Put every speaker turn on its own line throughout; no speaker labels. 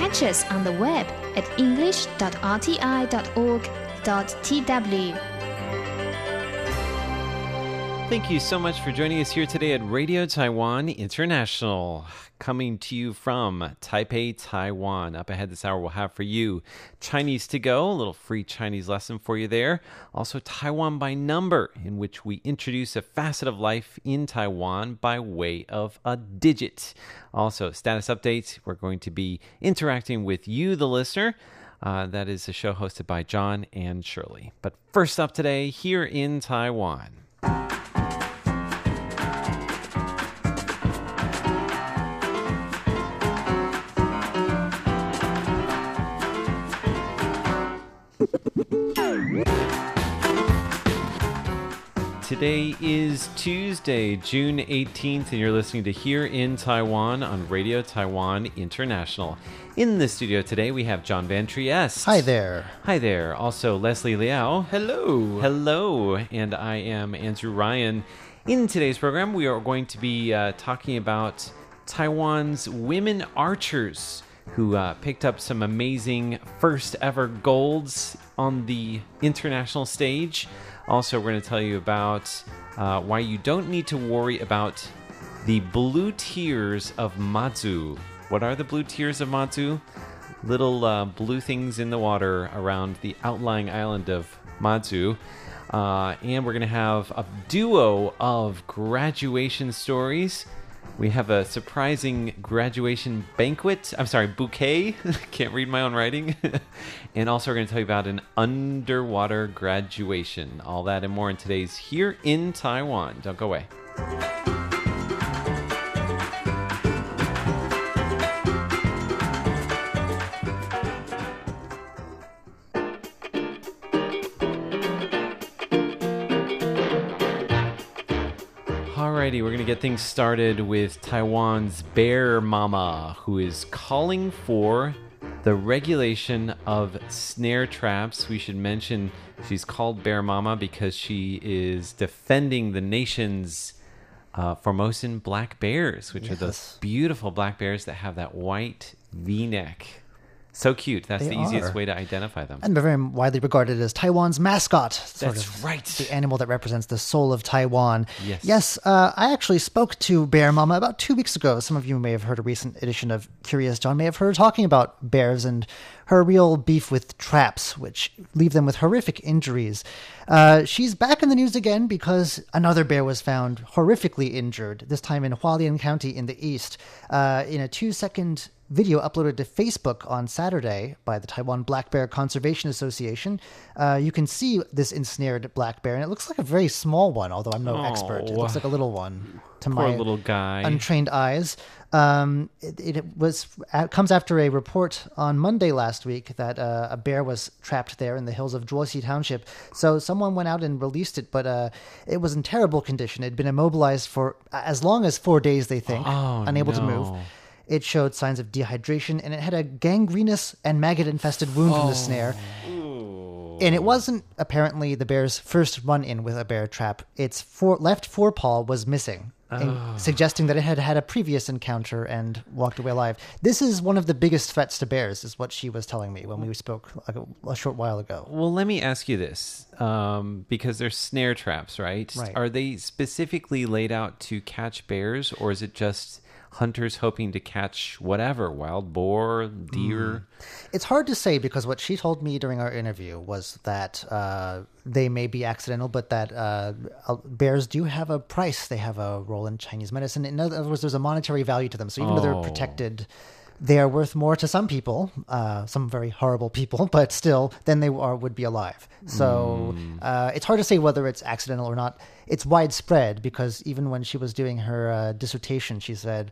catch us on the web at english.rti.org.tw.
Thank you so much for joining us here today at Radio Taiwan International, coming to you from Taipei, Taiwan. Up ahead this hour, we'll have for you Chinese to Go, a little free Chinese lesson for you there. Also, Taiwan by Number, in which we introduce a facet of life in Taiwan by way of a digit. Also, status updates, we're going to be interacting with you, the listener. Uh, that is a show hosted by John and Shirley. But first up today, here in Taiwan. Today is Tuesday, June 18th, and you're listening to Here in Taiwan on Radio Taiwan International. In the studio today, we have John Van Trieste.
Hi there.
Hi there. Also, Leslie Liao.
Hello.
Hello. And I am Andrew Ryan. In today's program, we are going to be uh, talking about Taiwan's women archers who uh, picked up some amazing first ever golds on the international stage. Also, we're going to tell you about uh, why you don't need to worry about the blue tears of Matsu. What are the blue tears of Matsu? Little uh, blue things in the water around the outlying island of Matsu. Uh, and we're going to have a duo of graduation stories. We have a surprising graduation banquet. I'm sorry, bouquet. Can't read my own writing. and also, we're going to tell you about an underwater graduation. All that and more in today's Here in Taiwan. Don't go away. Get things started with Taiwan's Bear Mama, who is calling for the regulation of snare traps. We should mention she's called Bear Mama because she is defending the nation's uh, Formosan black bears, which are those beautiful black bears that have that white v neck. So cute. That's
They
the easiest
are.
way to identify them.
And they're very widely regarded as Taiwan's mascot. Sort
That's
of
right.
The animal that represents the soul of Taiwan.
Yes.
Yes, uh, I actually spoke to Bear Mama about two weeks ago. Some of you may have heard a recent edition of Curious John, may have heard her talking about bears and her real beef with traps, which leave them with horrific injuries. Uh, she's back in the news again because another bear was found horrifically injured, this time in Hualien County in the east, uh, in a two second video uploaded to Facebook on Saturday by the Taiwan Black Bear Conservation Association. Uh, you can see this ensnared black bear, and it looks like a very small one, although I'm no expert. It
Oh.
looks like a little one to
Poor
my
little guy.
untrained eyes. Um, it, it was it comes after a report on Monday last week that uh, a bear was trapped there in the hills of Zhuoxi Township. So someone went out and released it, but uh, it was in terrible condition. It had been immobilized for as long as four days, they think,
Oh,
unable to move. It showed signs of dehydration and it had a gangrenous and maggot infested wound from the
Oh.
snare. And it wasn't apparently the bear's first run in with a bear trap. Its fore, left forepaw was missing, and
Oh.
suggesting that it had had a previous encounter and walked away alive. This is one of the biggest threats to bears, is what she was telling me when we spoke like a, a short while ago.
Well, let me ask you this, um, because they're snare traps, right?
Right.
Are they specifically laid out to catch bears, or is it just hunters hoping to catch whatever wild boar, deer?
It's hard to say because what she told me during our interview was that uh, they may be accidental, but that uh, uh, bears do have a price. They have a role in Chinese medicine. In other words, there's a monetary value to them. So even though
Oh.
they're protected, they are worth more to some people, uh, some very horrible people, but still, than they are would be alive. So uh, it's hard to say whether it's accidental or not. It's widespread because even when she was doing her uh, dissertation, she said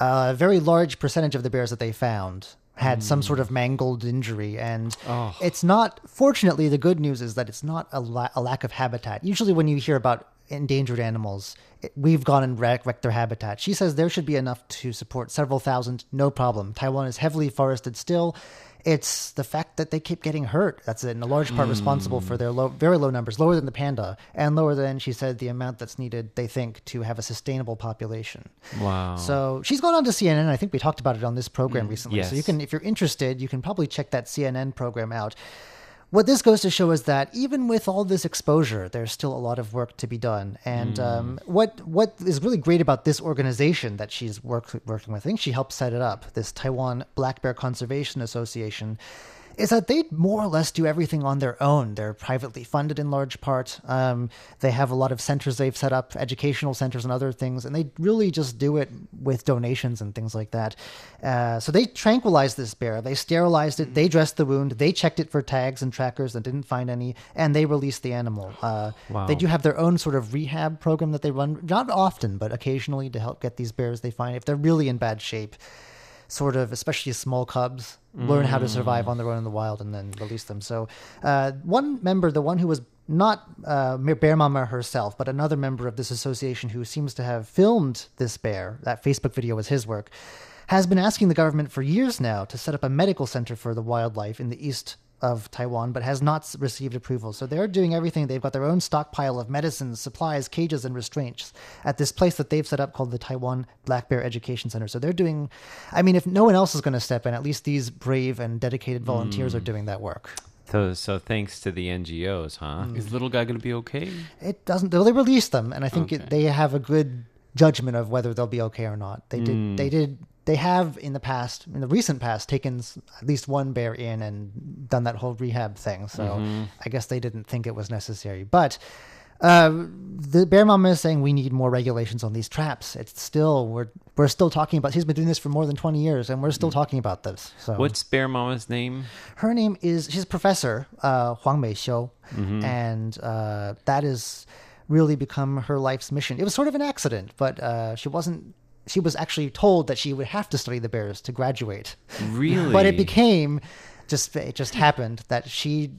a very large percentage of the bears that they found had some sort of mangled injury. And it's not fortunately the good news is that it's not a, la- a lack of habitat. Usually when you hear about endangered animals, we've gone and wreck, wrecked their habitat. She says there should be enough to support several thousand, no problem. Taiwan is heavily forested still. It's the fact that they keep getting hurt that's in a large part responsible for their low, very low numbers, lower than the panda, and lower than she said the amount that's needed. They think to have a sustainable population.
Wow.
So she's gone on to CNN. I think we talked about it on this program mm, recently. So you can, if you're interested, you can probably check that CNN program out. What this goes to show is that even with all this exposure, there's still a lot of work to be done. And um, what what is really great about this organization that she's work, working with, I think she helped set it up, this Taiwan Black Bear Conservation Association, is that they more or less do everything on their own. They're privately funded in large part. Um, they have a lot of centers they've set up, educational centers and other things, and they really just do it with donations and things like that. Uh, so they tranquilized this bear. They sterilized it. They dressed the wound. They checked it for tags and trackers and didn't find any, and they released the animal. Uh,
Wow.
They do have their own sort of rehab program that they run, not often, but occasionally to help get these bears they find if they're really in bad shape sort of, especially small cubs, learn how to survive on their own in the wild and then release them. So, uh, one member, the one who was not uh, Bear Mama herself, but another member of this association who seems to have filmed this bear, that Facebook video was his work, has been asking the government for years now to set up a medical center for the wildlife in the east of Taiwan, but has not received approval. So they're doing everything. They've got their own stockpile of medicines, supplies, cages, and restraints at this place that they've set up called the Taiwan Black Bear Education Center. So they're doing, I mean, if no one else is going to step in, at least these brave and dedicated volunteers are doing that work.
So, so thanks to the NGOs, huh?
Mm.
Is little guy going to be okay?
It doesn't, though they released them, and I think
Okay.
it, they have a good judgment of whether they'll be okay or not. They did, they did, they have in the past, in the recent past, taken at least one bear in and done that whole rehab thing. So I guess they didn't think it was necessary. But uh, the bear mama is saying we need more regulations on these traps. It's still we're we're still talking about. He's been doing this for more than twenty years, and we're still talking about this. So
What's Bear Mama's name?
her name is she's a professor uh, Huang Mei Xiu,
Mm-hmm.
and uh, that has really become her life's mission. It was sort of an accident, but uh, she wasn't. She was actually told that she would have to study the bears to graduate.
Really?
But it became just it just happened that she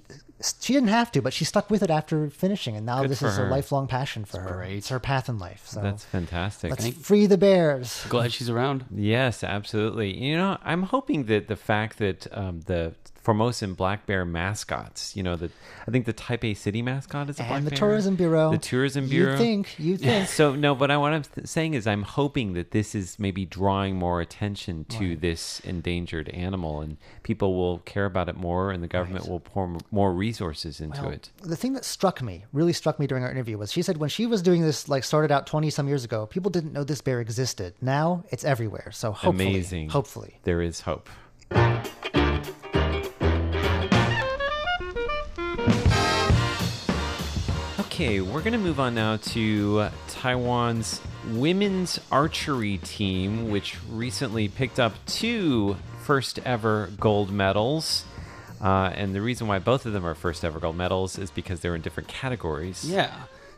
she didn't have to, but she stuck with it after finishing, and now
Good
this is
her.
a lifelong passion for her.
great.
It's her path in life. So
That's fantastic.
let's free the bears.
Glad she's around.
Yes, absolutely. You know, I'm hoping that the fact that um, the Formosan black bear mascots, you know, the I think the Taipei City mascot is a black
And the
bear.
tourism bureau.
The tourism bureau.
You think? You think?
So no, but I, what I'm th- saying is I'm hoping that this is maybe drawing more attention to this endangered animal, and people will care about it more, and the government will pour more resources into
Well,
it.
The thing that struck me, really struck me during our interview was she said when she was doing this, like started out 20 some years ago, people didn't know this bear existed. Now it's everywhere. So hopefully,
Amazing.
hopefully.
There is hope. Okay, we're going to move on now to Taiwan's women's archery team, which recently picked up two first ever gold medals. Uh, and the reason why both of them are first ever gold medals is because they're in different categories.
Yeah.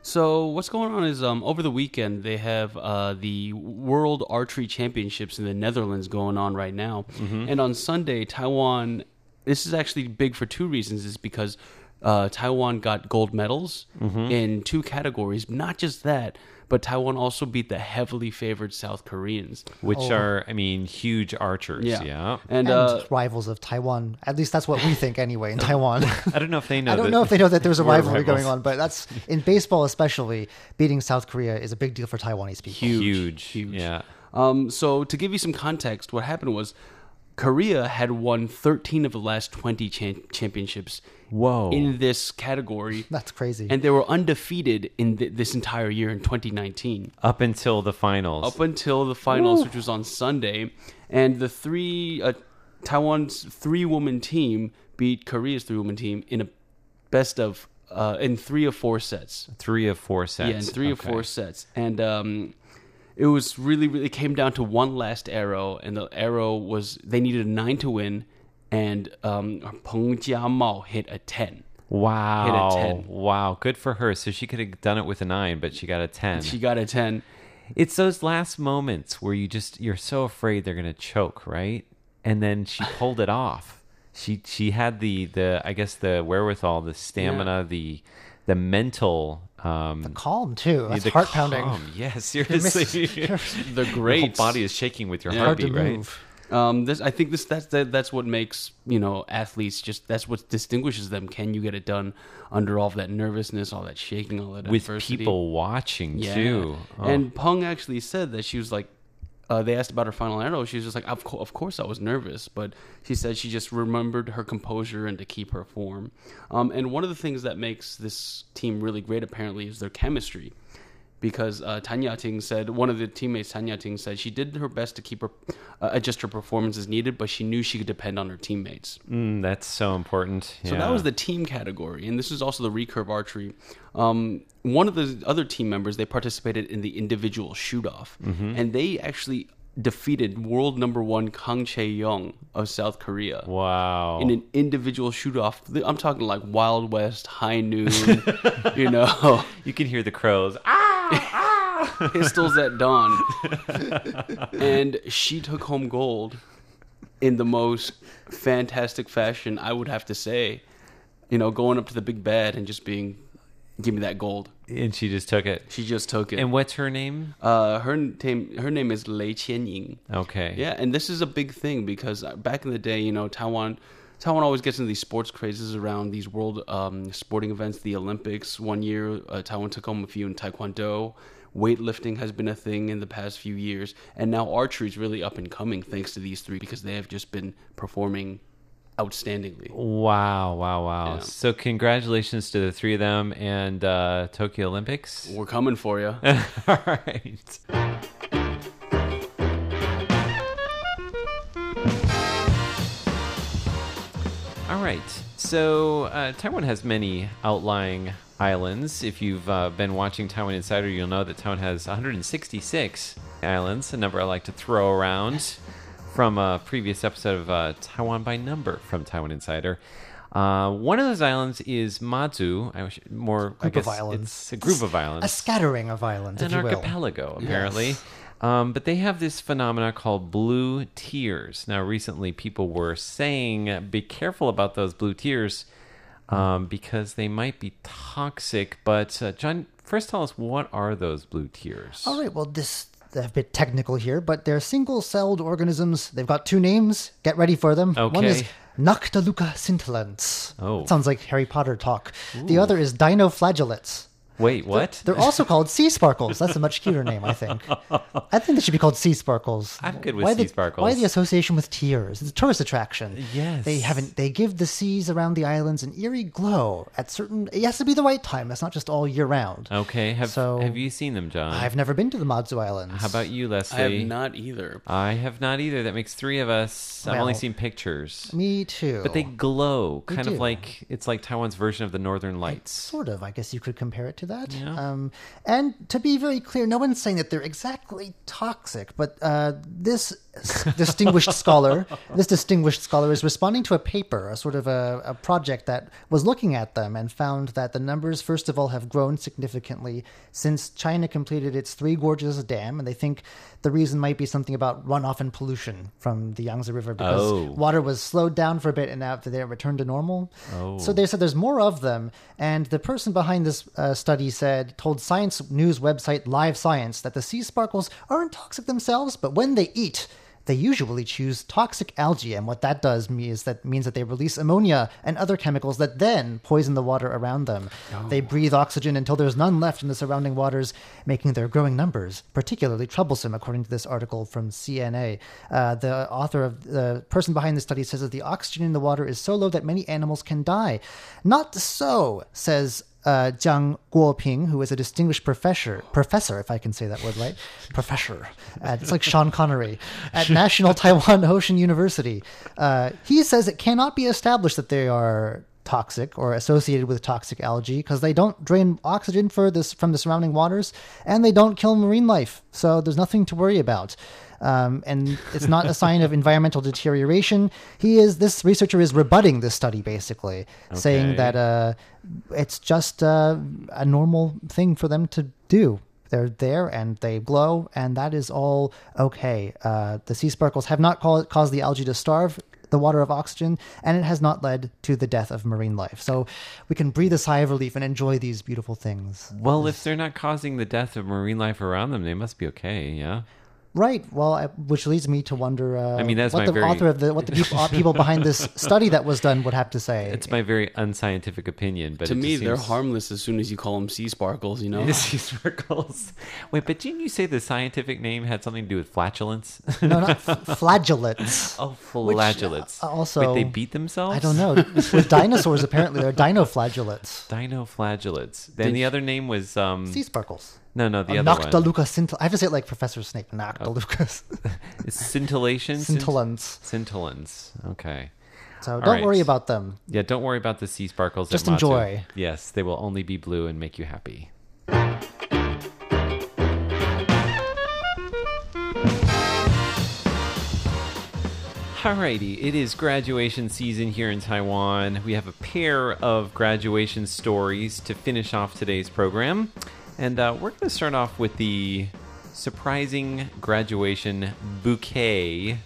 So what's going on is um, over the weekend they have uh, the World Archery Championships in the Netherlands going on right now, and on Sunday Taiwan. This is actually big for two reasons. Is because uh, Taiwan got gold medals in two categories. Not just that, but Taiwan also beat the heavily favored South Koreans.
Which
Oh.
are, I mean, huge archers. Yeah.
and,
And
uh,
rivals of Taiwan. At least that's what we think anyway in Taiwan.
I don't know if they know.
I don't
that
know if they know that there's a
we're
rivalry going on, but that's in baseball especially. Beating South Korea is a big deal for Taiwanese people.
Huge,
Huge.
huge.
Yeah.
Um, so to give you some context, what happened was Korea had won 13 of the last 20 cha- championships
Whoa.
in this category,
That's crazy.
and they were undefeated in th- this entire year in 2019
Up until the finals.
up until the finals, which was on Sunday, and the three uh, Taiwan's three-woman team beat Korea's three-woman team in a best of uh, in three of four sets.
Three of four sets.
Yeah, in three
Okay.
four sets, and um, it was really, really came down to one last arrow, and the arrow was they needed a nine to win, and um, Peng Jiamao hit a ten.
Wow.
Hit a 10.
Wow. Good for her. So she could have done it with a nine, but she got a 10.
She got a ten.
it's those last moments where you just, you're so afraid they're going to choke, right? And then she pulled it off. She, she had the, the, I guess the wherewithal, the stamina, the, the mental um,
Calm too. That's
the
heart pounding.
calm. Yeah, seriously.
The
Your whole
great
body is shaking with your
Yeah.
Heartbeat, right?
move.
Um, this I think this that's that, that's what makes you know athletes just that's what distinguishes them. Can you get it done under all of that nervousness, all that shaking, all that
With
adversity?
people watching
Yeah.
too. Oh.
And Pung actually said that she was like, uh, they asked about her final arrow. She was just like, of, co- of course I was nervous, but she said she just remembered her composure and to keep her form. Um, and one of the things that makes this team really great, apparently, is their chemistry. Because uh, Tan Ya-ting said, one of the teammates, Tan Ya-ting said, she did her best to keep her, uh, adjust her performance as needed, but she knew she could depend on her teammates.
Mm, that's so important.
So that was the team category, and this is also the recurve archery. Um, one of the other team members they participated in the individual shoot off, and they actually defeated world number one Kang Chae Young of South Korea
wow.
in an individual shoot off. I'm talking like Wild West, high noon, you know,
you can hear the crows. Ah!
Pistols at dawn, and she took home gold in the most fantastic fashion. I would have to say, you know, going up to the big bed and just being, give me that gold.
and she just took it.
She just took it.
And what's her name?
uh, her name, her name is Lei Qianying.
Okay.
Yeah, and this is a big thing because uh, back in the day, you know, Taiwan, Taiwan always gets into these sports crazes around these world um, sporting events, the Olympics. One year, uh, Taiwan took home a few in Taekwondo. Weightlifting has been a thing in the past few years, and now archery is really up and coming thanks to these three because they have just been performing outstandingly.
Wow, wow, wow.
Yeah.
So congratulations to the three of them and uh, Tokyo Olympics.
We're coming for you.
All right. Right. So uh, Taiwan has many outlying islands. If you've uh, been watching Taiwan Insider, you'll know that Taiwan has 166 islands, a number I like to throw around from a previous episode of uh, Taiwan by Number from Taiwan Insider. Uh, one of those islands is Mazu. I wish more I
Group of islands.
It's a group of islands
A scattering of islands,
an
you will.
archipelago apparently um, but they have this phenomena called blue tears now recently people were saying be careful about those blue tears um, because they might be toxic but uh, john first tell us what are those blue tears
All right, well, this a bit technical here, but they're single-celled organisms. They've got two names. Get ready for them. Okay. One is. Noctiluca scintillans.
Oh.
Sounds like Harry Potter talk. The other is dinoflagellates.
Wait what
They're also called sea sparkles. That's a much cuter name, I think. I think they should be called sea sparkles.
I'm good with
why
sea
the,
sparkles.
Why the association with tears? It's a tourist attraction.
Yes.
They haven't. They give the seas around the islands an eerie glow at certain. It has to be the right time. It's not just all year round.
okay have,
So-
have you seen them john
I've never been to the Matsu Islands.
how about you Leslie?
I have not either.
I have not either that makes three of us i've only seen pictures
Me too.
but they glow kind of like it's like taiwan's version of the northern lights
Sort of, I guess you could compare it to that.
Yeah.
Um, and to be very clear, no one's saying that they're exactly toxic, but uh, this distinguished scholar, this distinguished scholar is responding to a paper, a sort of a, a project that was looking at them and found that the numbers, first of all, have grown significantly since China completed its Three Gorges Dam, and they think the reason might be something about runoff and pollution from the Yangtze River because
Oh.
water was slowed down for a bit and now they returned to normal.
Oh.
So they said there's more of them, and the person behind this uh, study said told science news website Live Science that the sea sparkles aren't toxic themselves, but when they eat. They usually choose toxic algae, and what that does is that means that they release ammonia and other chemicals that then poison the water around them. They breathe oxygen until there's none left in the surrounding waters, making their growing numbers particularly troublesome, according to this article from CNA. Uh, the author of the person behind the study says that the oxygen in the water is so low that many animals can die. Not so, says uh, Jiang Guoping, who is a distinguished professor, professor, if I can say that word right, professor. Uh, it's like Sean Connery at National Taiwan Ocean University. Uh, he says it cannot be established that they are toxic or associated with toxic algae because they don't drain oxygen for this from the surrounding waters and they don't kill marine life. So there's nothing to worry about. Um, and it's not a sign of environmental deterioration. He is this researcher is rebutting this study basically, saying that uh, it's just uh, a normal thing for them to do. They're there and they glow, and that is all okay. Uh, the sea sparkles have not cau- caused the algae to starve. the water of oxygen, and it has not led to the death of marine life. So we can breathe a sigh of relief and enjoy these beautiful things.
Well, if they're not causing the death of marine life around them, they must be okay. Yeah.
Right. Well, I, which leads me to wonder. Uh,
I mean, that's
what
my
the
very-
author of the what the people, uh, people behind this study that was done would have to say.
It's my very unscientific opinion, but
to
it
me,
just
they're harmless as soon as you call them sea sparkles. You know,
Sea sparkles. Wait, but didn't you say the scientific name had something to do with flatulence?
no, not f- flagellates.
oh, flagellates.
uh, also-
Wait, they beat themselves?
I don't know. With dinosaurs, apparently, they're dinoflagellates.
Dinoflagellates. Then the other name was um.
Sea sparkles.
No, no, the other one.
Noctiluca scintilla. I have to say it like Professor Snape. Noctilucas.
It's scintillation. Scint-
Scintillants.
Scintillans. Okay.
So don't
right.
worry about them.
Yeah, don't worry about the sea sparkles.
Just enjoy.
Yes, they will only be blue and make you happy. Alrighty, it is graduation season here in Taiwan. We have a pair of graduation stories to finish off today's program. And uh, we're going to start off with the surprising graduation bouquet.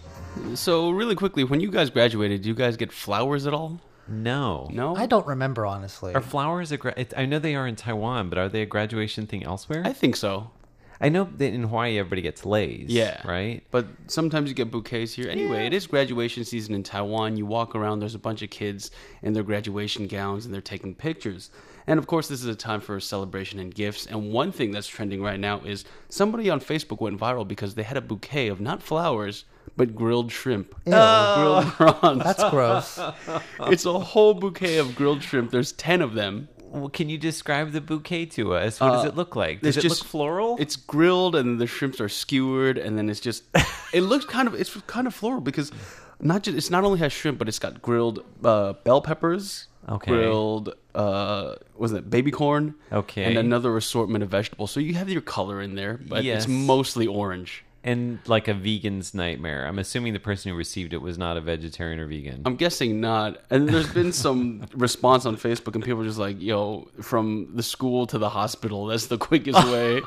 So really quickly, when you guys graduated, did you guys get flowers at all?
No.
No,
I don't remember honestly.
Are flowers a gra- it, I know they are in Taiwan, but are they a graduation thing elsewhere?
I think so.
I know that in Hawaii everybody gets leis.
Yeah.
Right?
But sometimes you get bouquets here. Anyway, it is graduation season in Taiwan. You walk around, there's a bunch of kids in their graduation gowns and they're taking pictures. And of course, this is a time for celebration and gifts. And one thing that's trending right now is somebody on Facebook went viral because they had a bouquet of not flowers, but grilled shrimp.
Ew.
Grilled prawns.
That's gross.
it's a whole bouquet of grilled shrimp. There's 10 of them.
Well, can you describe the bouquet to us? What does
Uh,
it look like? Does
it's
it
just-
look floral?
It's grilled and the shrimps are skewered and then it's just it looks kind of it's kind of floral because not just it's not only has shrimp but it's got grilled uh, bell peppers,
Okay.
grilled uh was it baby corn,
Okay.
and another assortment of vegetables. So you have your color in there, but
Yes.
it's mostly orange.
and like a vegan's nightmare. I'm assuming the person who received it was not a vegetarian or vegan.
I'm guessing not. And there's been some response on Facebook, and people are just like, "Yo, from the school to the hospital, that's the quickest way."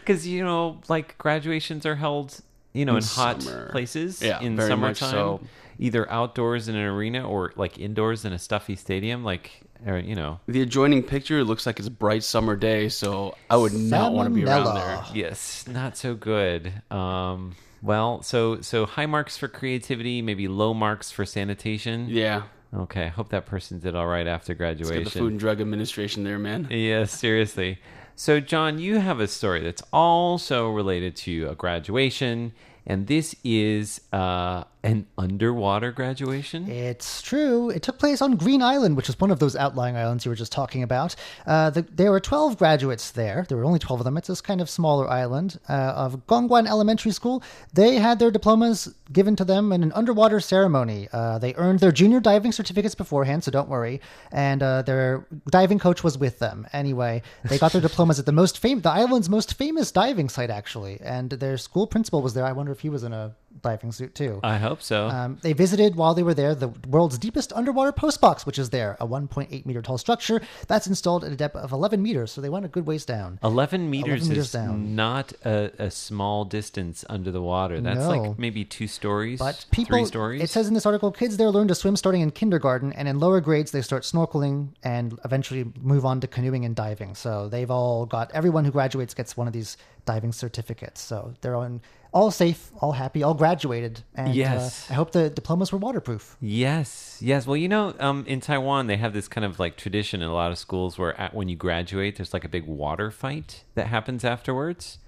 Because you know, like graduations are held, you know, in,
In
hot
summer.
places.
Yeah,
in summertime,
so.
Either outdoors in an arena or like indoors in a stuffy stadium. Like, or, you know,
The adjoining picture looks like it's a bright summer day, so I would not want to be around there.
Yes, not so good. Um, well, so so high marks for creativity, maybe low marks for sanitation.
Yeah,
Okay, I hope that person did all right after graduation.
the Food and Drug Administration there, man.
Yeah, seriously. So, John, you have a story that's also related to a graduation, and this is uh, an underwater graduation.
It's true. It took place on Green Island, which is one of those outlying islands you were just talking about. Uh, the, there were 12 graduates there. There were only 12 of them. It's this kind of smaller island uh, of Gongguan Elementary School. They had their diplomas given to them in an underwater ceremony. Uh, they earned their junior diving certificates beforehand, so don't worry. And uh, their diving coach was with them. Anyway, they got their diplomas at the most fam- the island's most famous diving site, actually. And their school principal was there. I wonder if he was in a diving suit too.
I hope so.
Um, they visited while they were there the world's deepest underwater post box, which is there, a 1.8 meter tall structure that's installed at a depth of 11 meters, so they went a good ways down.
11 meters,
11 meters
is
down.
not a, a small distance under the water. That's
No.
like maybe two stories,
But people,
three stories.
it says in this article, kids there learn to swim starting in kindergarten, and in lower grades they start snorkeling and eventually move on to canoeing and diving. So they've all got everyone who graduates gets one of these diving certificates. So they're on all safe, all happy, all graduated, and
Yes.
uh, I hope the diplomas were waterproof.
Yes, yes. Well, you know, um, in Taiwan, they have this kind of like tradition in a lot of schools where at, when you graduate, there's like a big water fight that happens afterwards.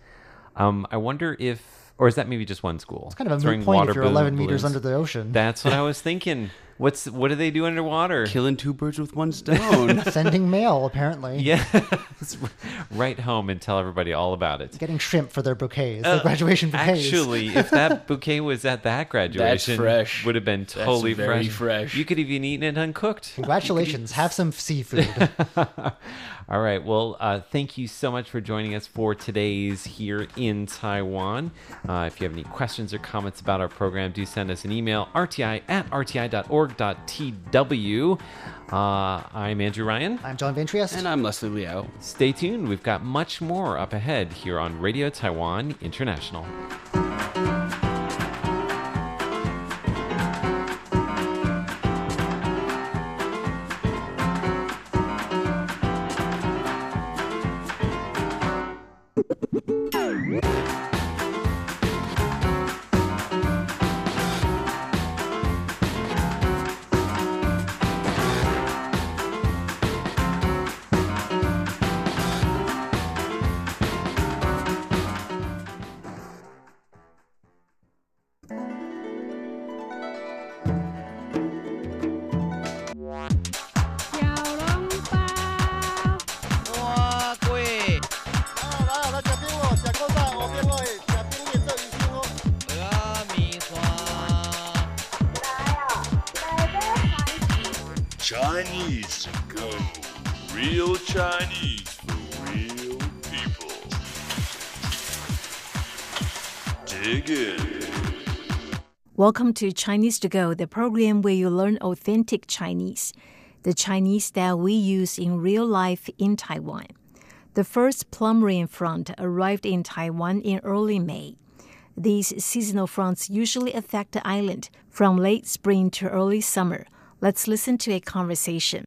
Um, I wonder if, or is that maybe just one school? It's
Kind of a moot point if you're 11 meters under the ocean.
That's what I was thinking. What's what do they do underwater?
Killing two birds with one stone.
Sending mail, apparently.
Yeah, right home and tell everybody all about it.
Getting shrimp for their bouquets, their graduation bouquets.
Actually, if that bouquet was at that graduation,
fresh.
would have been totally
very
fresh.
fresh.
You could have even eaten it uncooked.
Congratulations. Have some seafood.
All right. Well, uh, thank you so much for joining us for today's here in Taiwan. Uh, if you have any questions or comments about our program, do send us an email rti at network.tw. Uh, I'm Andrew Ryan.
I'm John Ventrias.
And I'm Leslie Leo.
Stay tuned. We've got much more up ahead here on Radio Taiwan International.
Chinese to go. Real Chinese for real people. Dig in.
Welcome to Chinese to Go, the program where you learn authentic Chinese, the Chinese that we use in real life in Taiwan. The first plum rain front arrived in Taiwan in early May. These seasonal fronts usually affect the island from late spring to early summer. Let's listen to a conversation.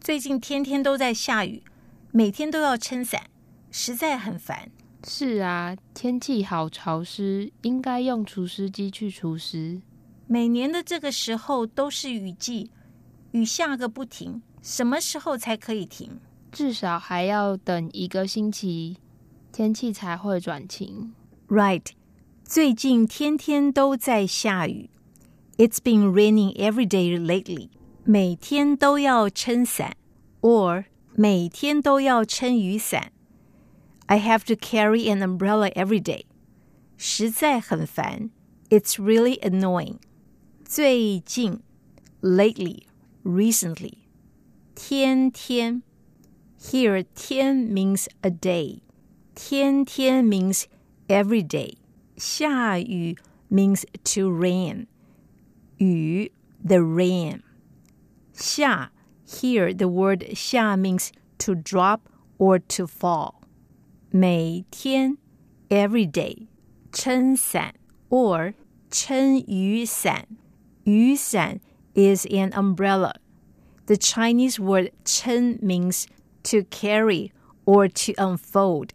最近天天都在下雨，每天都要撑伞，实在很烦。
是啊，天气好潮湿，应该用除湿机去除湿。
每年的这个时候都是雨季，雨下个不停，什么时候才可以停？
至少还要等一个星期，天气才会转晴。
Right， 最近天天都在下雨。It's been raining every day lately。每天都要撑伞，or 每天都要撑雨伞。I have to carry an umbrella every day。实在很烦。It's really annoying。最近，lately, recently。天天，here 天 means a day。天天 means every day. 下雨 means to rain. 雨 the rain. 下 here the word 下 means to drop or to fall. 每天 every day. 撑伞 or 撑雨伞。雨伞 is an umbrella. The Chinese word 撑 means to carry or to unfold.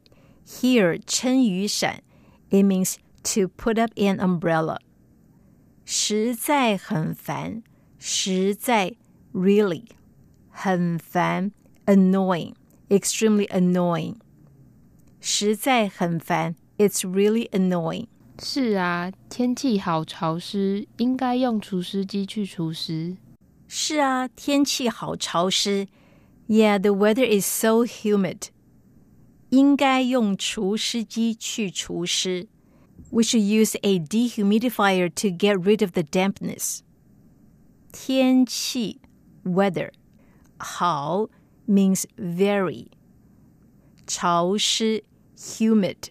Here, 撑雨伞 it means to put up an umbrella. 实在很烦，实在 really 很烦 annoying extremely annoying 实在很烦 it's really annoying
是啊，天气好潮湿，应该用除湿机去除湿。
是啊，天气好潮湿。Yeah, the weather is so humid. 应该用除湿机去除湿。 We should use a dehumidifier to get rid of the dampness. 天气 weather 好 means very. 潮湿 humid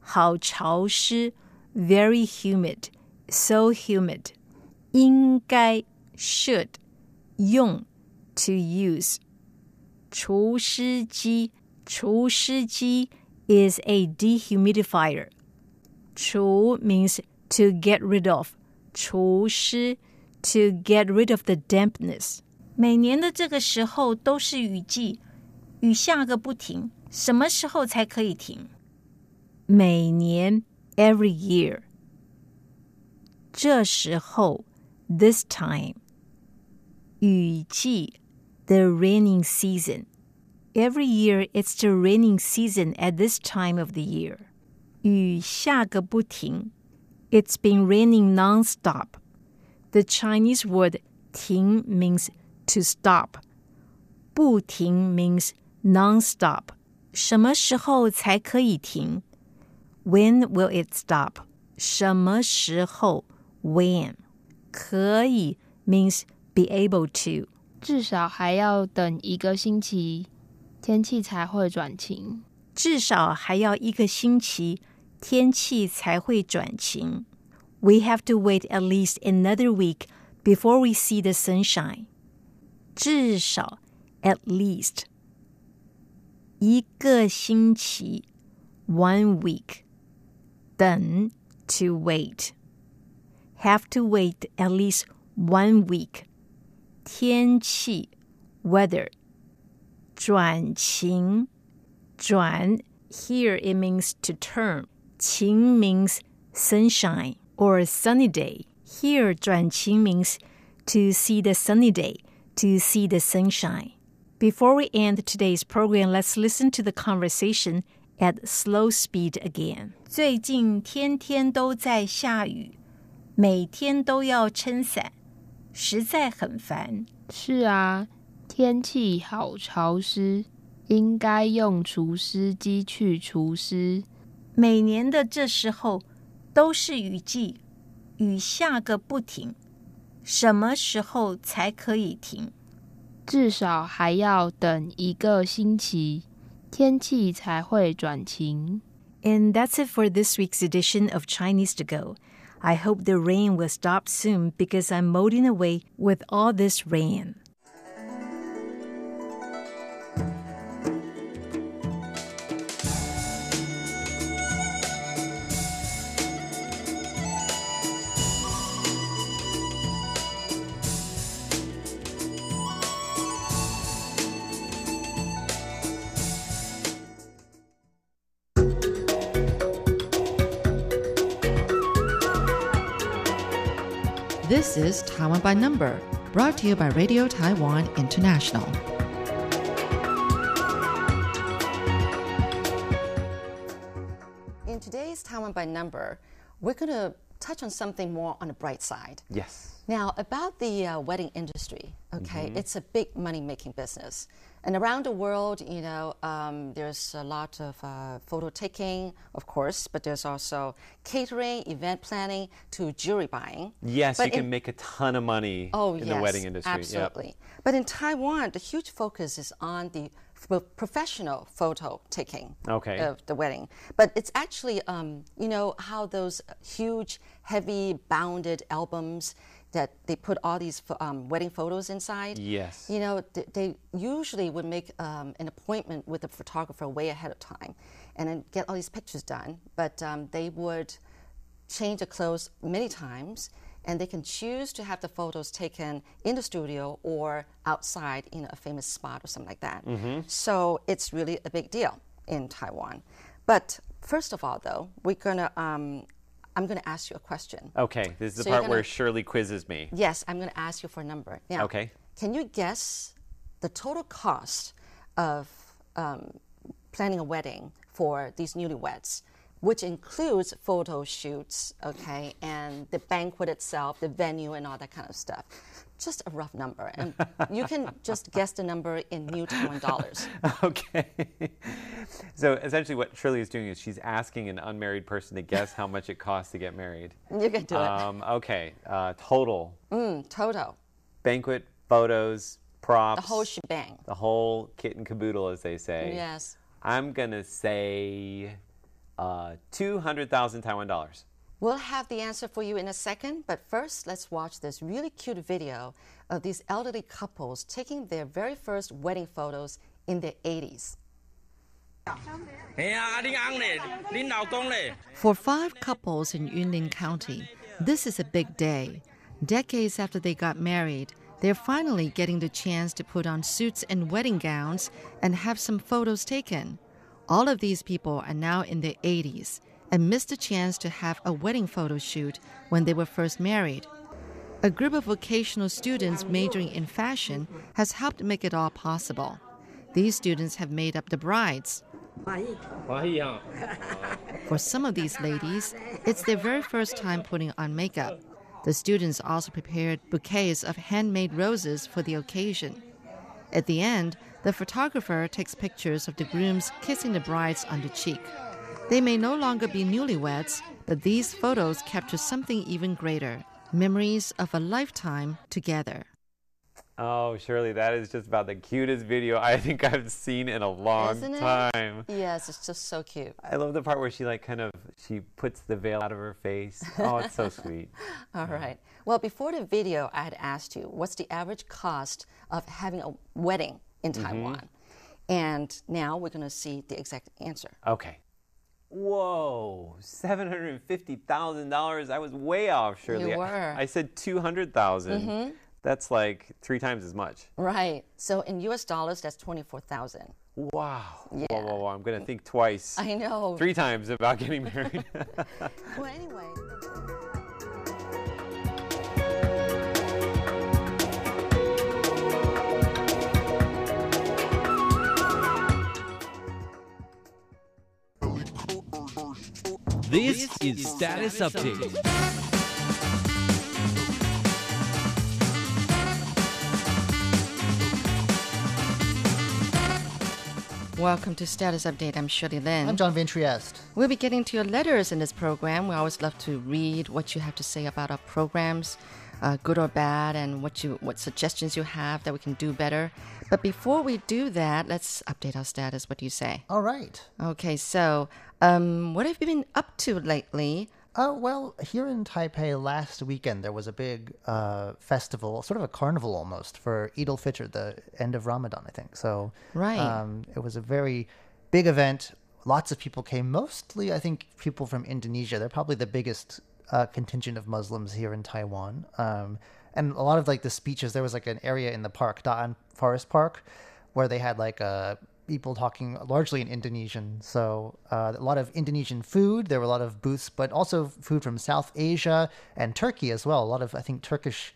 好潮湿 very humid so humid. 应该 should 用 to use 除湿机除湿机 is a dehumidifier 除 means to get rid of 除湿 to get rid of the dampness 每年的这个时候都是雨季雨下个不停什么时候才可以停每年 every year 这时候 this time 雨季 the raining season. Every year it's the raining season at this time of the year. 雨下个不停 It's been raining non-stop. The Chinese word 停 means to stop. 不停 means non-stop. 什么时候才可以停 When will it stop? 什么时候 When? 可以 means be able to.
至少还要等一个星期，天气才会转晴。
至少还要一个星期， 天气才会转晴。We have to wait at least another week before we see the sunshine. 至少 at least 一个星期 one week 等 to wait have to wait at least one week 天气 weather 转晴转 here it means to turn 晴 means sunshine or a sunny day here 转晴 means to see the sunny day to see the sunshine before we end today's program let's listen to the conversation at slow speed again 最近天天都在下雨每天都要撑伞实在很烦
是啊，天气好潮湿，应该用除湿机去除湿。
每年的这时候都是雨季， 雨下个不停，什么时候才可以停？
至少还要等一个星期，天气才会转晴。
And that's it for this week's edition of Chinese to Go. I hope the rain will stop soon because I'm molding away with all this rain.
This is Taiwan by Number, brought to you by Radio Taiwan International.
In today's Taiwan by Number, we're going to touch on something more on the bright side.
Yes.
Now, about the uh, wedding industry, okay, it's a big money making business. And around the world, you know, um, there's a lot of uh, photo taking, of course, but there's also catering, event planning, to jewelry buying.
Yes,
But
you can
in-
make a ton of money
Oh,
in
yes,
the wedding industry. Yep.
Absolutely. But in Taiwan, the huge focus is on the professional photo taking
Okay.
of the wedding. But it's actually, um, you know, how those huge, heavy, bounded albums that they put all these um, wedding photos inside.
Yes.
You know, th- they usually would make um, an appointment with a photographer way ahead of time and then get all these pictures done. But um, they would change the clothes many times and they can choose to have the photos taken in the studio or outside in a famous spot or something like that. So it's really a big deal in Taiwan. But first of all, though, we're gonna um, I'm gonna ask you a question.
Okay, this is the
So
part where
gonna-
Shirley quizzes me.
Yes, I'm gonna ask you for a number. Now,
Okay.
Can you guess the total cost of um, planning a wedding for these newlyweds? Which includes photo shoots, okay, and the banquet itself, the venue, and all that kind of stuff. Just a rough number, and you can just guess the number in New Taiwan dollars.
Okay. so essentially, what Shirley is doing is she's asking an unmarried person to guess how much it costs to get married.
You can do
Um, okay, uh, total
it. Mm, total,
banquet, photos, props,
the whole shebang.
the whole kit and caboodle, as they say.
Yes.
I'm gonna say uh, two hundred thousand Taiwan dollars.
We'll have the answer for you in a second, but first, let's watch this really cute video of these elderly couples taking their very first wedding photos in their 80s.
For five couples in Yunlin County, this is a big day. Decades after they got married, they're finally getting the chance to put on suits and wedding gowns and have some photos taken. All of these people are now in their 80s and missed the chance to have a wedding photo shoot when they were first married. A group of vocational students majoring in fashion has helped make it all possible. These students have made up the brides. For some of these ladies, it's their very first time putting on makeup. The students also prepared bouquets of handmade roses for the occasion. At the end, the photographer takes pictures of the grooms kissing the brides on the cheek. They may no longer be newlyweds, but these photos capture something even greater memories of a lifetime together.
Oh, Shirley, that is just about the cutest video I think I've seen in a long
Isn't it?
time.
Yes, it's just so cute.
I love the part where she like kind of she puts the veil out of her face. Oh, it's so sweet.
All right. Well, before the video, I had asked you what's the average cost of having a wedding in mm-hmm. Taiwan? And now we're going to see the exact answer.
Okay. Whoa, seven hundred and fifty thousand dollars. I was way off, Shirley.
You
I-
were.
I said two mm-hmm. That's like three times as much.
Right. So in US dollars, that's 24,000.
Wow.
Yeah.
Whoa, whoa, whoa. I'm gonna think twice.
I know.
Three times about getting married.
Well, anyway.
This is Status Update.
Welcome to Status Update. I'm Shirley Lin.
I'm John Van Trieste.
We'll be getting to your letters in this program. We always love to read what you have to say about our programs, uh, good or bad, and what you what suggestions you have that we can do better. But before we do that, let's update our status. What do you say?
All right.
Okay, so um, what have you been up to lately?
Uh, well, here in Taipei last weekend, there was a big uh, festival, sort of a carnival almost, for Eid al Fitr, the end of Ramadan, I think. So,
Right.
um, it was a very big event. Lots of people came, mostly, I think, people from Indonesia. They're probably the biggest uh, contingent of Muslims here in Taiwan. Um, and a lot of like the speeches, there was like an area in the park, Da'an Forest Park, where they had like uh, people talking largely in Indonesian. So uh, a lot of Indonesian food. There were a lot of booths, but also food from South Asia and Turkey as well. A lot of I think Turkish.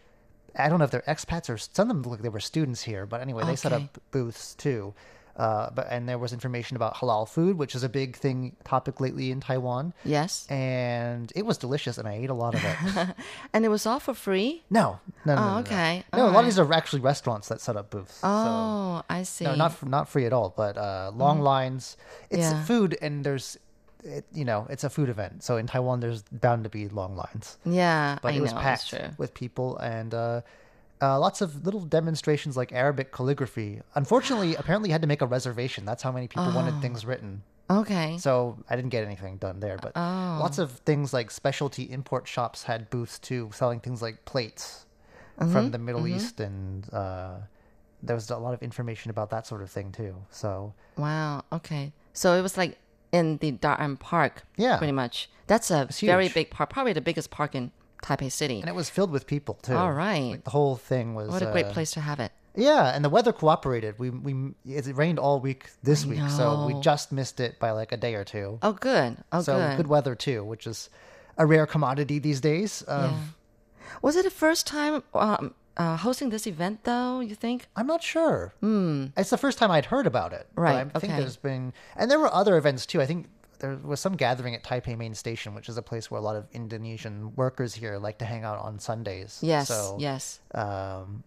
I don't know if they're expats or some of them look like they were students here, but anyway, they set up booths too. Uh, but and there was information about halal food, which is a big thing topic lately in Taiwan.
Yes.
And it was delicious, and I ate a lot of it.
And it was all for free?
no, no, no,
Oh,
no, no.
okay.
No, a lot of these are actually restaurants that set up booths. so-
Oh, I see.
no, not not free at all, but uh, long lines. It's
Yeah.
food, and there's, it, you know, it's a food event. So in Taiwan, there's bound to be long lines.
Yeah,
But
I
it was
know.
packed with people and uh, uh, lots of little demonstrations like Arabic calligraphy. Unfortunately, apparently, you had to make a reservation. That's how many people
Oh.
wanted things written.
Okay.
So I didn't get anything done there, but
Oh.
lots of things like specialty import shops had booths too, selling things like plates
Mm-hmm,
from the Middle East, and uh, there was a lot of information about that sort of thing too. So
Wow. Okay. So it was like in the Da'an Park.
Yeah.
Pretty much. That's a very
huge.
big park, probably the biggest park in Taipei City.
and it was filled with people too.
All right.
Like, the whole thing was
what a great
uh,
place to have it.
Yeah, and the weather cooperated. We we it rained all week this week, so we just missed it by like a day or two.
Oh, good. Oh,
so
good.
weather too, which is a rare commodity these days. Um,
Was it the first time um, uh, hosting this event, though? You think?
I'm not sure. It's the first time I'd heard about it. but.
Right,
I think
okay.
there's been, and there were other events too. I think there was some gathering at Taipei Main Station, which is a place where a lot of Indonesian workers here like to hang out on Sundays.
Yes.
So,
yes.
Um,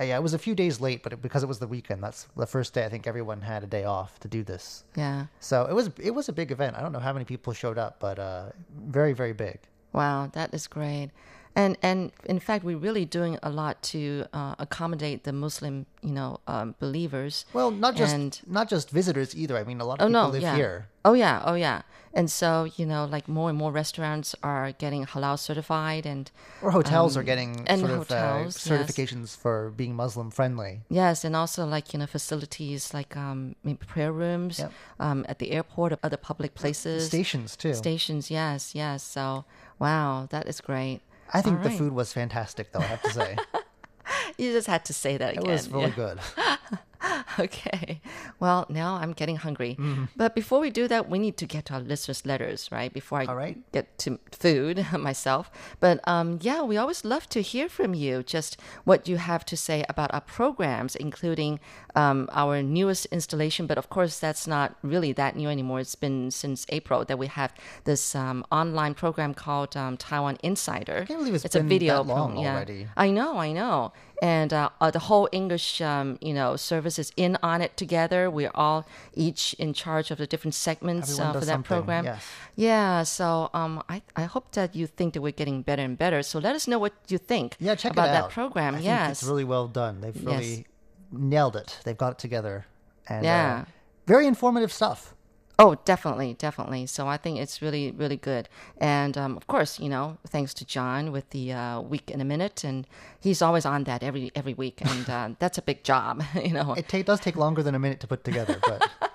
uh, yeah, it was a few days late, but it, because it was the weekend, that's the first day. I think everyone had a day off to do this.
Yeah.
So it was it was a big event. I don't know how many people showed up, but uh, very very big.
Wow, that is great. And and in fact, we're really doing a lot to uh, accommodate the Muslim, you know, um, believers.
Well, not just
And-
not just visitors either. I mean, a lot
Oh
of people
no,
live
yeah.
here.
Oh yeah, oh yeah. And so you know, like more and more restaurants are getting halal certified, and
Or hotels are
um,
getting
and
sort of uh,
hotels, yes.
certifications for being Muslim friendly.
Yes, and also like you know facilities like um maybe prayer rooms
Yep.
um at the airport or other public places.
Stations too.
Stations, yes, yes. So wow, that is great.
I think
All
the food was fantastic, though. I have to say,
You just had to say that again.
it was really
yeah.
good.
Okay. Well, now I'm getting hungry.
Mm-hmm.
But before we do that, we need to get to our listeners' letters, right? Before I
right.
get to food myself. But um, yeah, we always love to hear from you, just what you have to say about our programs, including um, our newest installation. But of course, that's not really that new anymore. It's been since April that we have this um, online program called um, Taiwan Insider. I
can't believe it's
a
been
video
that long
pro- yeah.
already.
I know, I know. And uh, uh, the whole English, um, you know, service is in on it together. We're all each in charge of the different segments uh, for that
something,
program.
yes.
Yeah. So um, I, I hope that you think that we're getting better and better. So let us know what you think
Yeah, check
about
it out.
that program.
I think
yes.
it's really well done. They've
Yes.
really nailed it. They've got it together, and
Yeah.
uh, very informative stuff.
Oh, definitely, definitely. So I think it's really, really good. And um, of course, you know, thanks to John with the uh, week in a minute, and he's always on that every every week, and uh, that's a big job, you know.
It ta- does take longer than a minute to put together, but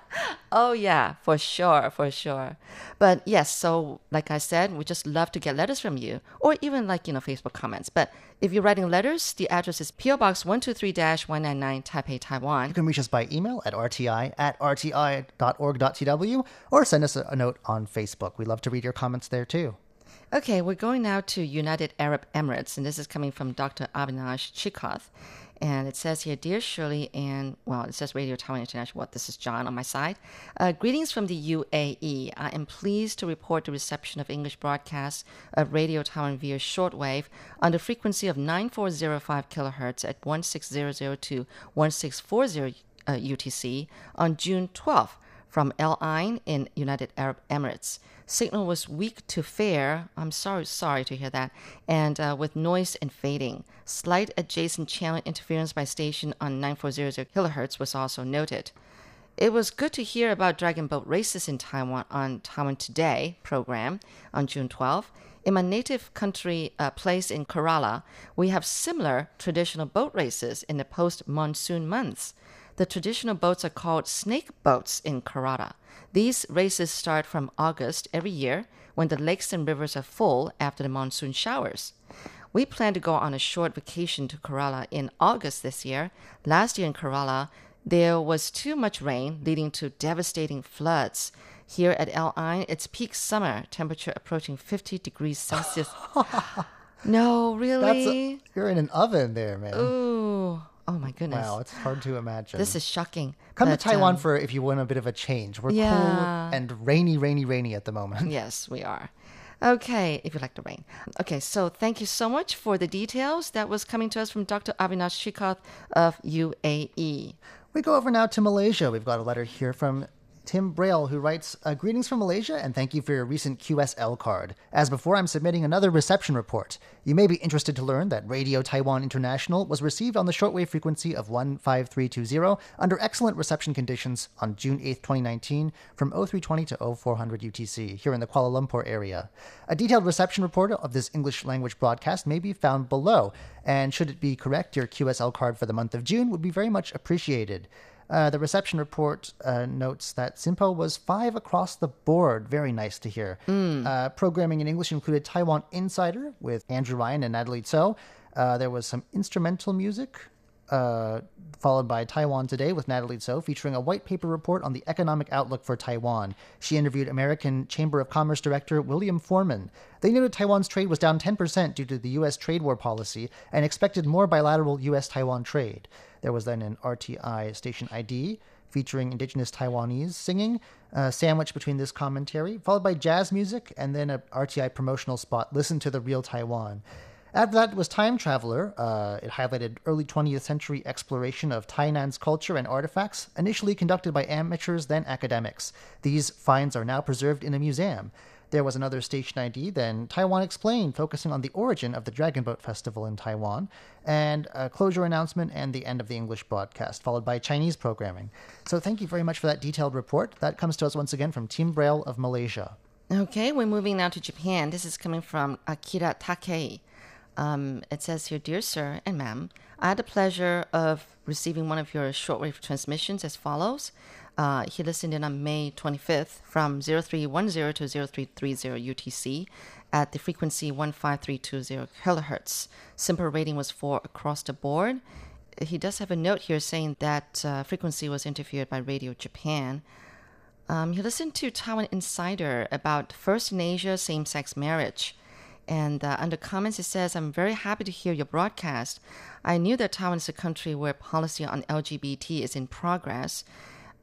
Oh yeah, for sure, for sure. But yes, so like I said, we just love to get letters from you, or even like you know Facebook comments. But if you're writing letters, the address is PO Box one two three one nine nine Taipei, Taiwan.
you can reach us by email at rti at rti.org.tw or send us a, a note on Facebook. We love to read your comments there too.
Okay, we're going now to United Arab Emirates, and this is coming from Dr. Avinash Chikoth. And it says here, Dear Shirley, and well, it says Radio Taiwan International. What? This is John on my side. Uh, greetings from the UAE. I am pleased to report the reception of English broadcasts of Radio Taiwan via shortwave on the frequency of 9405 kilohertz at 1600 to 1640 uh, UTC on June 12th from El Ain in United Arab Emirates. Signal was weak to fair. I'm sorry, sorry to hear that. And uh, with noise and fading. Slight adjacent channel interference by station on 9400 kilohertz was also noted. It was good to hear about dragon boat races in Taiwan on Taiwan Today program on June 12. In my native country uh, place in Kerala, we have similar traditional boat races in the post monsoon months. The traditional boats are called snake boats in Kerala. These races start from August every year when the lakes and rivers are full after the monsoon showers. We plan to go on a short vacation to Kerala in August this year. Last year in Kerala, there was too much rain, leading to devastating floods. Here at El Ain, it's peak summer, temperature approaching 50 degrees Celsius. no, really?
a, you're in an oven there, man.
Ooh. Oh my goodness.
Wow, it's hard to imagine.
This is shocking.
Come
But,
to Taiwan
um,
for if you want a bit of a change. We're
Yeah.
cool and rainy, rainy, rainy at the moment.
Yes, we are. Okay, if you like the rain. Okay, so thank you so much for the details. That was coming to us from Dr. Avinash Shikoth of. UAE.
We go over now to Malaysia. We've got a letter here from Tim Braille, who writes uh, Greetings from Malaysia and thank you for your recent QSL card. As before, I'm submitting another reception report. You may be interested to learn that Radio Taiwan International was received on the shortwave frequency of 15320 under excellent reception conditions on June 8, 2019, from 0320 to 0400 UTC here in the Kuala Lumpur area. A detailed reception report of this English language broadcast may be found below, and should it be correct, your QSL card for the month of June would be very much appreciated. Uh, the reception report uh, notes that Simpo was five across the board. Very nice to hear. Uh, programming in English included Taiwan Insider with Andrew Ryan and Natalie Tso. Uh, there was some instrumental music, uh, followed by Taiwan Today with Natalie Tso, featuring a white paper report on the economic outlook for Taiwan. She interviewed American Chamber of Commerce Director William Foreman. They noted Taiwan's trade was down 10% due to the U.S. trade war policy and expected more bilateral U.S. Taiwan trade. There was then an RTI station ID featuring indigenous Taiwanese singing, uh, sandwiched between this commentary, followed by jazz music, and then a RTI promotional spot, Listen to the Real Taiwan. After that was Time Traveler. Uh, it highlighted early 20th century exploration of Tainan's culture and artifacts, initially conducted by amateurs, then academics. These finds are now preserved in a museum. There was another station ID, then Taiwan Explained, focusing on the origin of the Dragon Boat Festival in Taiwan, and a closure announcement and the end of the English broadcast, followed by Chinese programming. So thank you very much for that detailed report. That comes to us once again from Tim Braille of Malaysia.
Okay, we're moving now to Japan. This is coming from Akira Takei. Um, it says here, Dear Sir and Ma'am, I had the pleasure of receiving one of your shortwave transmissions as follows. Uh, he listened in on May 25th from 0310 to 0330 UTC at the frequency 15320 kilohertz. SIMPO rating was 4 across the board. He does have a note here saying that uh, frequency was interviewed by Radio Japan. Um, he listened to Taiwan Insider about First in Asia same sex marriage. And uh, under comments, it says, I'm very happy to hear your broadcast. I knew that Taiwan is a country where policy on LGBT is in progress.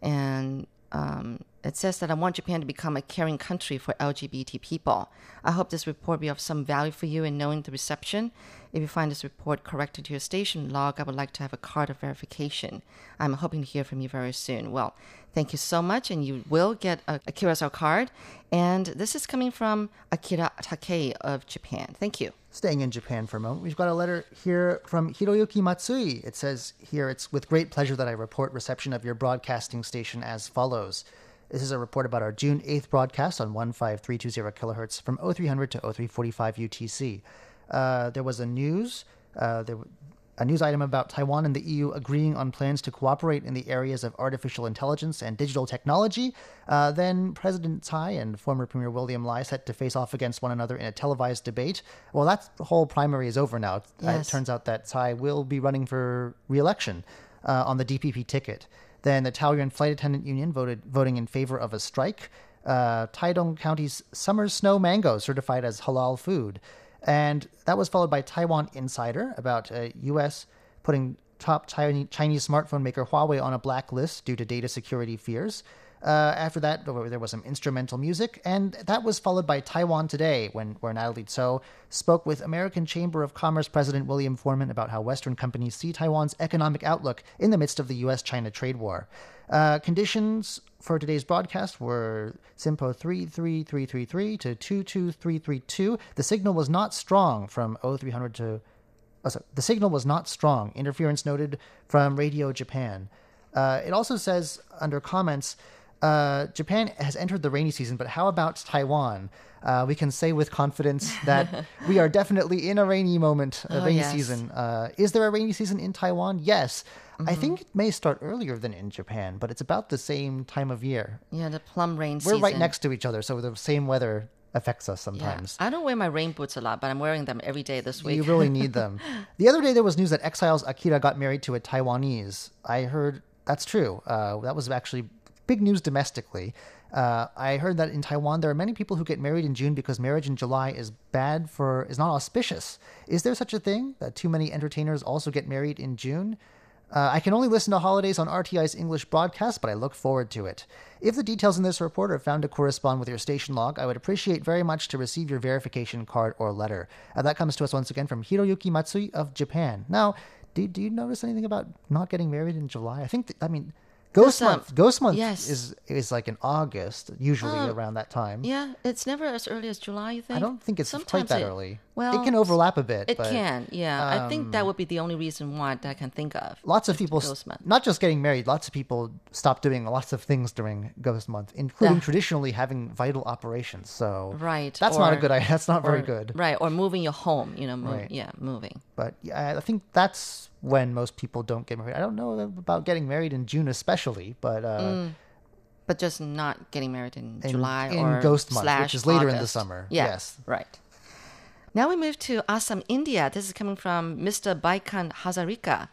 And um, it says that I want Japan to become a caring country for LGBT people. I hope this report be of some value for you in knowing the reception. If you find this report corrected to your station log, I would like to have a card of verification. I'm hoping to hear from you very soon. Well, thank you so much, and you will get a, a card. And this is coming from Akira Takei of Japan. Thank you.
Staying in Japan for a moment, we've got a letter here from Hiroyuki Matsui. It says here, it's with great pleasure that I report reception of your broadcasting station as follows. This is a report about our June 8th broadcast on 15320 kilohertz from 0300 to 0345 UTC. Uh, there was a news, uh, there, a news item about Taiwan and the EU agreeing on plans to cooperate in the areas of artificial intelligence and digital technology. Uh, then President Tsai and former Premier William Lai set to face off against one another in a televised debate. Well, that whole primary is over now. Uh, it turns out that Tsai will be running for re-election uh, on the DPP ticket. Then the Taoyuan Flight Attendant Union voted voting in favor of a strike. Uh, Taidong County's summer snow mango certified as halal food. And that was followed by Taiwan Insider about uh, U.S. putting top Chinese Chinese smartphone maker Huawei on a blacklist due to data security fears. Uh, after that, there was some instrumental music, and that was followed by Taiwan Today, when where Natalie Tso spoke with American Chamber of Commerce President William Foreman about how Western companies see Taiwan's economic outlook in the midst of the U.S.-China trade war. Uh, conditions for today's broadcast were SIMPO 33333 to 22332. The signal was not strong from 0300 to. Oh, sorry. The signal was not strong. Interference noted from Radio Japan. Uh, it also says under comments uh, Japan has entered the rainy season, but how about Taiwan? Uh, we can say with confidence that we are definitely in a rainy moment, a
Oh,
rainy
yes.
season. Uh, is there a rainy season in Taiwan? Yes. I
Mm-hmm.
think it may start earlier than in Japan, but it's about the same time of year.
Yeah, the plum rain
We're
season.
right next to each other, so the same weather affects us
Yeah.
sometimes.
I don't wear my rain boots a lot, but I'm wearing them every day this week.
You really need them. the other day, there was news that EXILE's Akira got married to a Taiwanese. I heard that's true. Uh, that was actually big news domestically. Uh, I heard that in Taiwan, there are many people who get married in June because marriage in July is bad for is not auspicious. Is there such a thing that too many entertainers also get married in June? Uh, I can only listen to holidays on RTI's English broadcast, but I look forward to it. If the details in this report are found to correspond with your station log, I would appreciate very much to receive your verification card or letter. Uh, that comes to us once again from Hiroyuki Matsui of Japan. Now, do, do you notice anything about not getting married in July? I think, th- I mean, Ghost Month. Ghost Month
yes.
is is like in August, usually
Oh,
around that time.
Yeah, it's never as early as July. You think?
I don't think it's
Sometimes
quite that
it-
early.
Well,
it can overlap a bit.
It
but,
can. Yeah, I think
um,
that would be the only reason why that I can think of.
Lots of people, not just getting married, lots of people stop doing lots of things during Ghost Month, including
Yeah.
traditionally having vital operations. So
Right.
that's not a good idea. That's not very good.
Right, or moving your home. You know, move,
Right.
yeah, moving.
But yeah, I think that's when most people don't get married. I don't know about getting married in June, especially, but uh,
Mm. But just not getting married in,
In-
July
in
or
Ghost Month, which is later in the summer.
Yeah,
Yes.
right. Now we move to Assam, India. This is coming from Mr. Baikan Hazarika,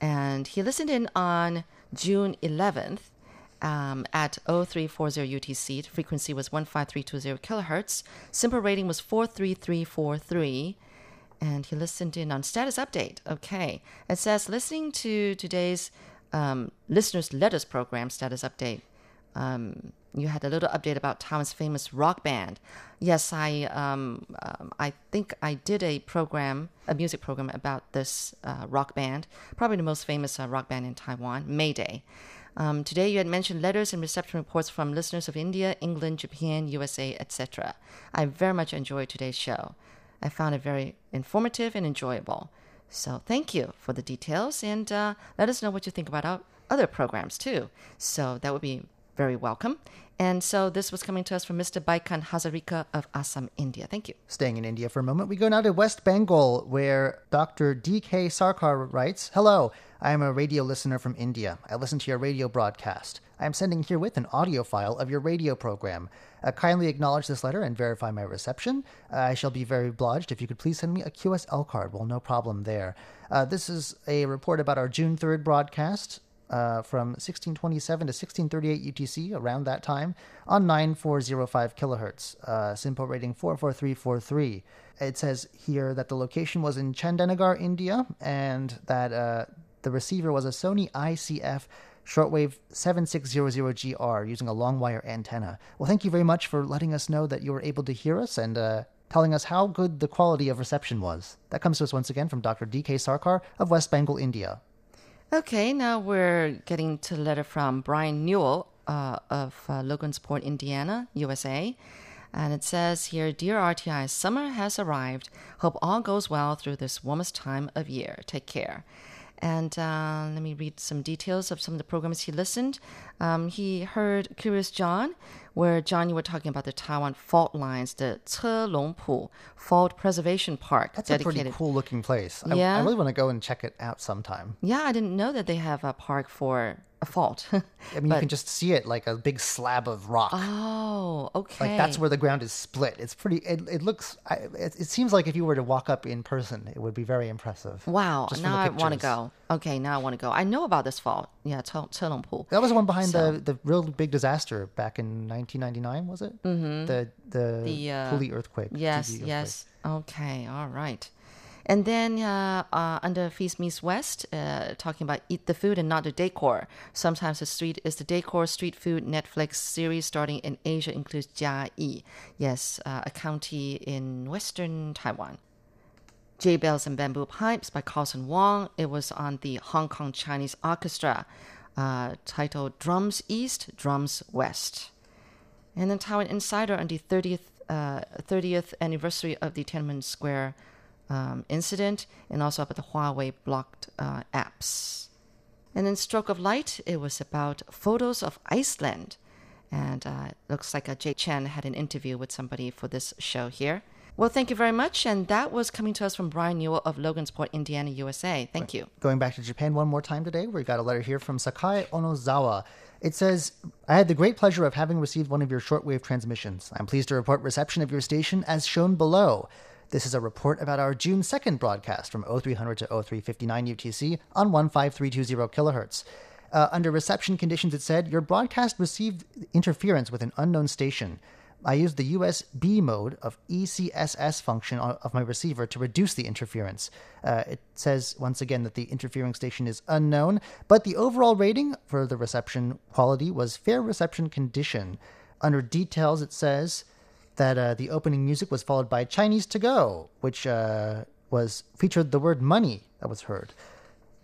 and he listened in on June 11th um, at 0340 UTC. The frequency was 15320 kilohertz. SIMPO rating was 43343 and he listened in on status update. Okay, it says listening to today's um, listeners letters program status update. Um, you had a little update about Taiwan's famous rock band. Yes, I um, um, I think I did a program, a music program about this uh, rock band, probably the most famous uh, rock band in Taiwan, Mayday. Um, today, you had mentioned letters and reception reports from listeners of India, England, Japan, USA, etc. I very much enjoyed today's show. I found it very informative and enjoyable. So, thank you for the details and uh, let us know what you think about our other programs too. So, that would be very welcome. And so, this was coming to us from Mr. Baikan Hazarika of Assam, India. Thank you.
Staying in India for a moment, we go now to West Bengal, where Dr. D.K. Sarkar writes Hello, I am a radio listener from India. I listen to your radio broadcast. I am sending herewith an audio file of your radio program. Uh, kindly acknowledge this letter and verify my reception. Uh, I shall be very obliged if you could please send me a QSL card. Well, no problem there. Uh, this is a report about our June 3rd broadcast uh, from 1627 to 1638 UTC, around that time, on 9405 kilohertz, uh, SIMPO rating 44343. It says here that the location was in Chandanagar, India, and that uh, the receiver was a Sony ICF shortwave 7600GR using a long wire antenna. Well, thank you very much for letting us know that you were able to hear us and uh, telling us how good the quality of reception was. That comes to us once again from Dr. D.K. Sarkar of West Bengal, India.
Okay, now we're getting to a letter from Brian Newell uh, of uh, Logansport, Indiana, USA. And it says here Dear RTI, summer has arrived. Hope all goes well through this warmest time of year. Take care. And uh, let me read some details of some of the programs he listened. Um, he heard Curious John, where John, you were talking about the Taiwan fault lines, the Chelungpu Fault Preservation Park.
That's a pretty cool looking place. I,
Yeah?
I really want to go and check it out sometime.
Yeah, I didn't know that they have a park for a fault.
I mean, you can just see it like a big slab of rock.
Oh, okay.
Like that's where the ground is split. It's pretty. It, it looks. I, it, it seems like if you were to walk up in person, it would be very impressive.
Wow,
Just from
now
the
I want to go. Okay, now I want to go. I know about this fault. Yeah, Chelungpu.
That was the one behind
So-
the the real big disaster back in 1999, was it? Mm-hmm. The the,
The uh,
Puli earthquake.
Yes,
earthquake.
yes. Okay, all right. And then uh, uh, under Feast Meets West, uh, talking about eat the food and not the decor. Sometimes the street is the decor. Street food Netflix series starting in Asia includes Jiayi, yes, uh, a county in western Taiwan. J Bells and Bamboo Pipes by Carlson Wong. It was on the Hong Kong Chinese Orchestra, uh, titled Drums East, Drums West. And then Taiwan Insider on the 30th, uh, 30th anniversary of the Tiananmen Square um, incident, and also about the Huawei blocked uh, apps. And then Stroke of Light, it was about photos of Iceland. And uh, looks like uh, Jay Chen had an interview with somebody for this show here. Well, thank you very much. And that was coming to us from Brian Newell of Logansport, Indiana, USA. Thank you.
Going back to Japan one more time today, we got a letter here from Sakai Onozawa. It says, I had the great pleasure of having received one of your shortwave transmissions. I'm pleased to report reception of your station as shown below. This is a report about our June 2nd broadcast from 0300 to 0359 UTC on 15320 kilohertz. Uh, under reception conditions, it said, Your broadcast received interference with an unknown station. I used the USB mode of ECSS function of my receiver to reduce the interference. Uh, it says once again that the interfering station is unknown, but the overall rating for the reception quality was fair reception condition. Under details, it says that uh, the opening music was followed by Chinese to go, which uh, was featured the word money that was heard.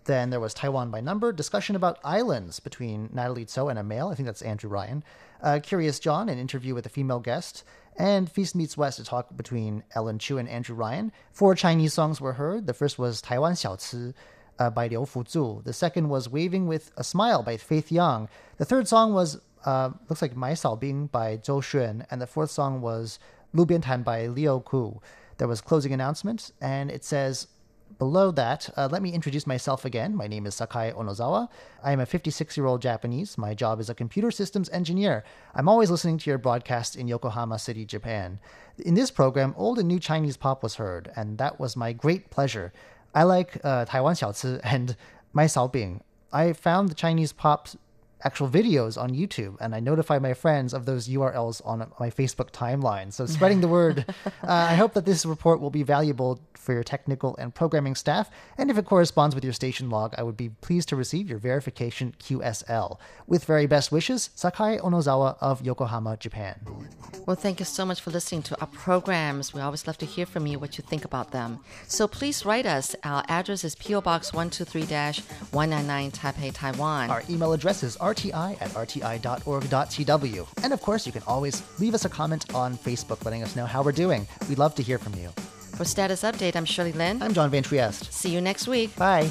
Then there was Taiwan by Number, discussion about islands between Natalie Tso and a male. I think that's Andrew Ryan. Uh, Curious John, an interview with a female guest. And Feast Meets West, a talk between Ellen Chu and Andrew Ryan. Four Chinese songs were heard. The first was Taiwan Xiaoci uh, by Liu Fuzhu. The second was Waving with a Smile by Faith Young. The third song was, uh, looks like Mai Sao Bing by Zhou Xuan. And the fourth song was Lu Bian Tan by Liu Ku. There was closing announcement, and it says, Below that, uh, let me introduce myself again. My name is Sakai Onozawa. I am a 56 year old Japanese. My job is a computer systems engineer. I'm always listening to your broadcast in Yokohama City, Japan. In this program, old and new Chinese pop was heard, and that was my great pleasure. I like uh, Taiwan Xiaoci and Mai Sao Bing. I found the Chinese pop actual videos on YouTube, and I notify my friends of those URLs on my Facebook timeline. So spreading the word. uh, I hope that this report will be valuable for your technical and programming staff, and if it corresponds with your station log, I would be pleased to receive your verification QSL. With very best wishes, Sakai Onozawa of Yokohama, Japan.
Well, thank you so much for listening to our programs. We always love to hear from you what you think about them. So please write us. Our address is PO Box 123 199 Taipei, Taiwan.
Our email address is rti at rti.org.tw. And of course, you can always leave us a comment on Facebook letting us know how we're doing. We'd love to hear from you.
For Status Update, I'm Shirley Lin.
I'm John Van Trieste.
See you next week.
Bye.